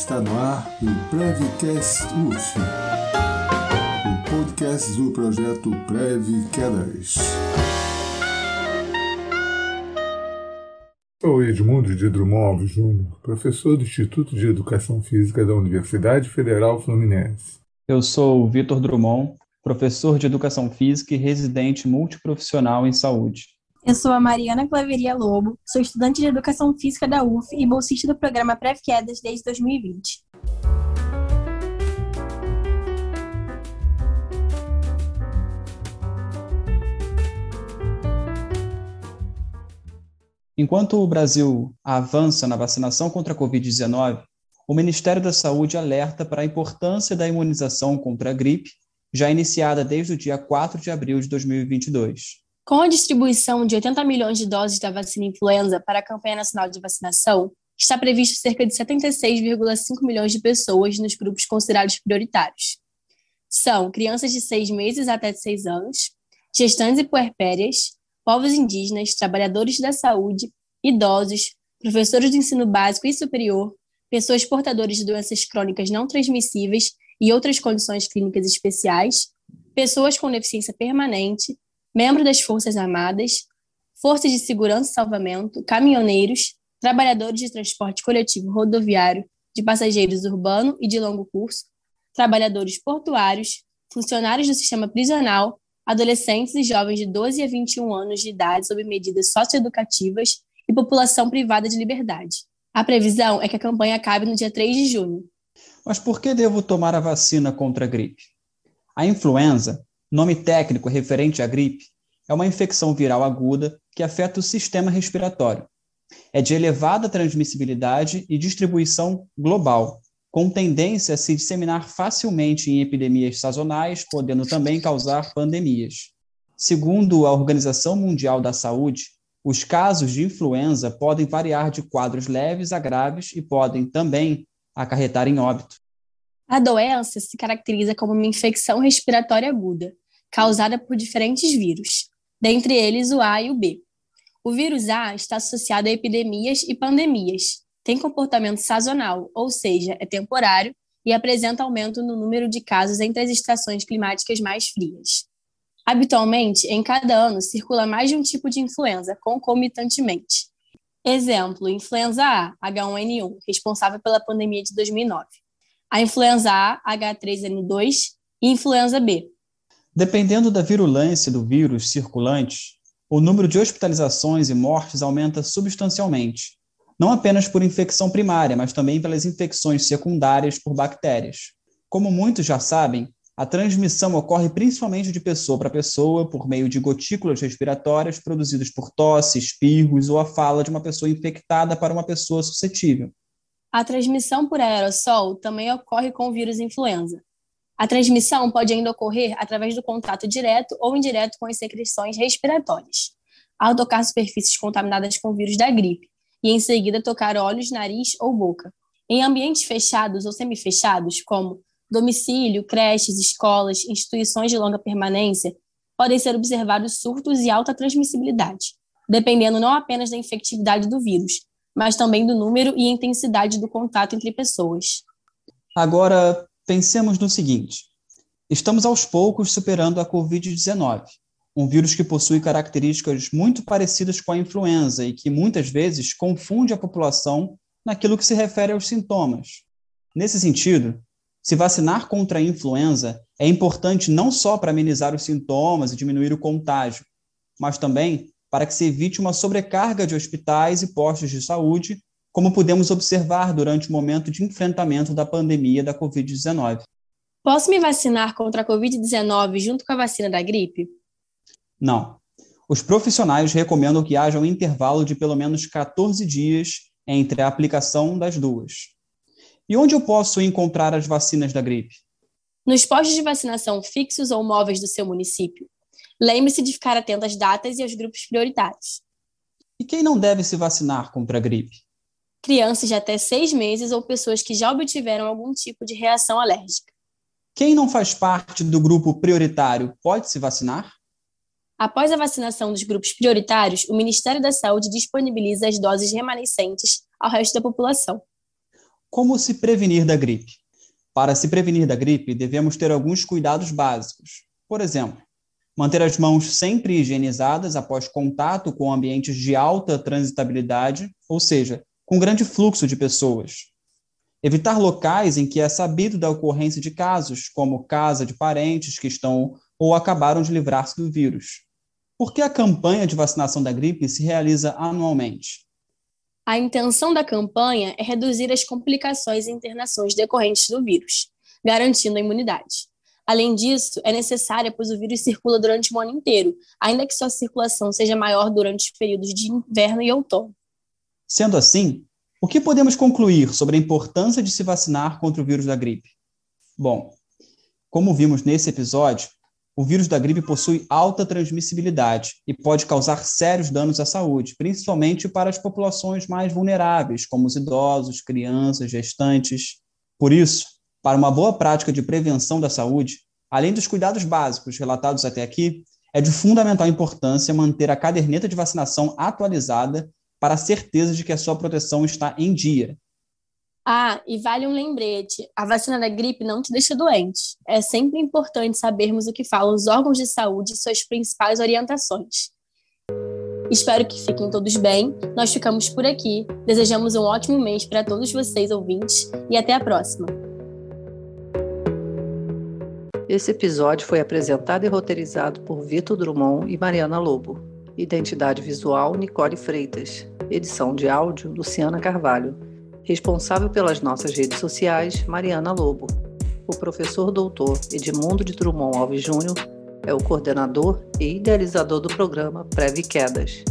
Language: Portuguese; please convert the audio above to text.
Está no ar o Prevcast UF, o podcast do projeto Prev Quedas. Sou Edmundo de Drummond Alves Júnior, professor do Instituto de Educação Física da Universidade Federal Fluminense. Eu sou Vitor Drummond, professor de Educação Física e residente multiprofissional em saúde. Eu sou a Mariana Claveria Lobo, sou estudante de Educação Física da UF e bolsista do programa Prev-Quedas desde 2020. Enquanto o Brasil avança na vacinação contra a Covid-19, o Ministério da Saúde alerta para a importância da imunização contra a gripe, já iniciada desde o dia 4 de abril de 2022. Com a distribuição de 80 milhões de doses da vacina influenza para a campanha nacional de vacinação, está previsto cerca de 76,5 milhões de pessoas nos grupos considerados prioritários. São crianças de 6 meses até 6 anos, gestantes e puerpérias, povos indígenas, trabalhadores da saúde, idosos, professores do ensino básico e superior, pessoas portadoras de doenças crônicas não transmissíveis e outras condições clínicas especiais, pessoas com deficiência permanente, membros das Forças Armadas, Forças de Segurança e Salvamento, caminhoneiros, trabalhadores de transporte coletivo rodoviário, de passageiros urbano e de longo curso, trabalhadores portuários, funcionários do sistema prisional, adolescentes e jovens de 12 a 21 anos de idade sob medidas socioeducativas e população privada de liberdade. A previsão é que a campanha acabe no dia 3 de junho. Mas por que devo tomar a vacina contra a gripe? A influenza Nome técnico referente à gripe é uma infecção viral aguda que afeta o sistema respiratório. É de elevada transmissibilidade e distribuição global, com tendência a se disseminar facilmente em epidemias sazonais, podendo também causar pandemias. Segundo a Organização Mundial da Saúde, os casos de influenza podem variar de quadros leves a graves e podem também acarretar em óbito. A doença se caracteriza como uma infecção respiratória aguda, causada por diferentes vírus, dentre eles o A e o B. O vírus A está associado a epidemias e pandemias, tem comportamento sazonal, ou seja, é temporário e apresenta aumento no número de casos entre as estações climáticas mais frias. Habitualmente, em cada ano, circula mais de um tipo de influenza concomitantemente. Exemplo, influenza A, H1N1, responsável pela pandemia de 2009. A influenza A, H3N2 e influenza B, Dependendo da virulência do vírus circulante, o número de hospitalizações e mortes aumenta substancialmente, não apenas por infecção primária, mas também pelas infecções secundárias por bactérias. Como muitos já sabem, a transmissão ocorre principalmente de pessoa para pessoa por meio de gotículas respiratórias produzidas por tosse, espirros ou a fala de uma pessoa infectada para uma pessoa suscetível. A transmissão por aerossol também ocorre com o vírus influenza. A transmissão pode ainda ocorrer através do contato direto ou indireto com as secreções respiratórias, ao tocar superfícies contaminadas com vírus da gripe, e em seguida tocar olhos, nariz ou boca. Em ambientes fechados ou semifechados, como domicílio, creches, escolas, instituições de longa permanência, podem ser observados surtos e alta transmissibilidade, dependendo não apenas da infectividade do vírus, mas também do número e intensidade do contato entre pessoas. Agora, Pensemos no seguinte: estamos aos poucos superando a Covid-19, um vírus que possui características muito parecidas com a influenza e que muitas vezes confunde a população naquilo que se refere aos sintomas. Nesse sentido, se vacinar contra a influenza é importante não só para amenizar os sintomas e diminuir o contágio, mas também para que se evite uma sobrecarga de hospitais e postos de saúde como pudemos observar durante o momento de enfrentamento da pandemia da Covid-19. Posso me vacinar contra a Covid-19 junto com a vacina da gripe? Não. Os profissionais recomendam que haja um intervalo de pelo menos 14 dias entre a aplicação das duas. E onde eu posso encontrar as vacinas da gripe? Nos postos de vacinação fixos ou móveis do seu município. Lembre-se de ficar atento às datas e aos grupos prioritários. E quem não deve se vacinar contra a gripe? Crianças de até seis meses ou pessoas que já obtiveram algum tipo de reação alérgica. Quem não faz parte do grupo prioritário pode se vacinar? Após a vacinação dos grupos prioritários, o Ministério da Saúde disponibiliza as doses remanescentes ao resto da população. Como se prevenir da gripe? Para se prevenir da gripe, devemos ter alguns cuidados básicos. Por exemplo, manter as mãos sempre higienizadas após contato com ambientes de alta transitabilidade, ou seja, com grande fluxo de pessoas. Evitar locais em que é sabido da ocorrência de casos, como casa de parentes que estão ou acabaram de livrar-se do vírus. Por que a campanha de vacinação da gripe se realiza anualmente? A intenção da campanha é reduzir as complicações e internações decorrentes do vírus, garantindo a imunidade. Além disso, é necessária pois o vírus circula durante o ano inteiro, ainda que sua circulação seja maior durante os períodos de inverno e outono. Sendo assim, o que podemos concluir sobre a importância de se vacinar contra o vírus da gripe? Bom, como vimos nesse episódio, o vírus da gripe possui alta transmissibilidade e pode causar sérios danos à saúde, principalmente para as populações mais vulneráveis, como os idosos, crianças, gestantes. Por isso, para uma boa prática de prevenção da saúde, além dos cuidados básicos relatados até aqui, é de fundamental importância manter a caderneta de vacinação atualizada para a certeza de que a sua proteção está em dia. Ah, e vale um lembrete: a vacina da gripe não te deixa doente. É sempre importante sabermos o que falam os órgãos de saúde e suas principais orientações. Espero que fiquem todos bem. Nós ficamos por aqui. Desejamos um ótimo mês para todos vocês, ouvintes, e até a próxima. Esse episódio foi apresentado e roteirizado por Vitor Drummond e Mariana Lobo. Identidade visual Nicole Freitas. Edição de áudio Luciana Carvalho. Responsável pelas nossas redes sociais Mariana Lobo. O professor doutor Edmundo de Drummond Alves Júnior é o coordenador e idealizador do programa Preve Quedas.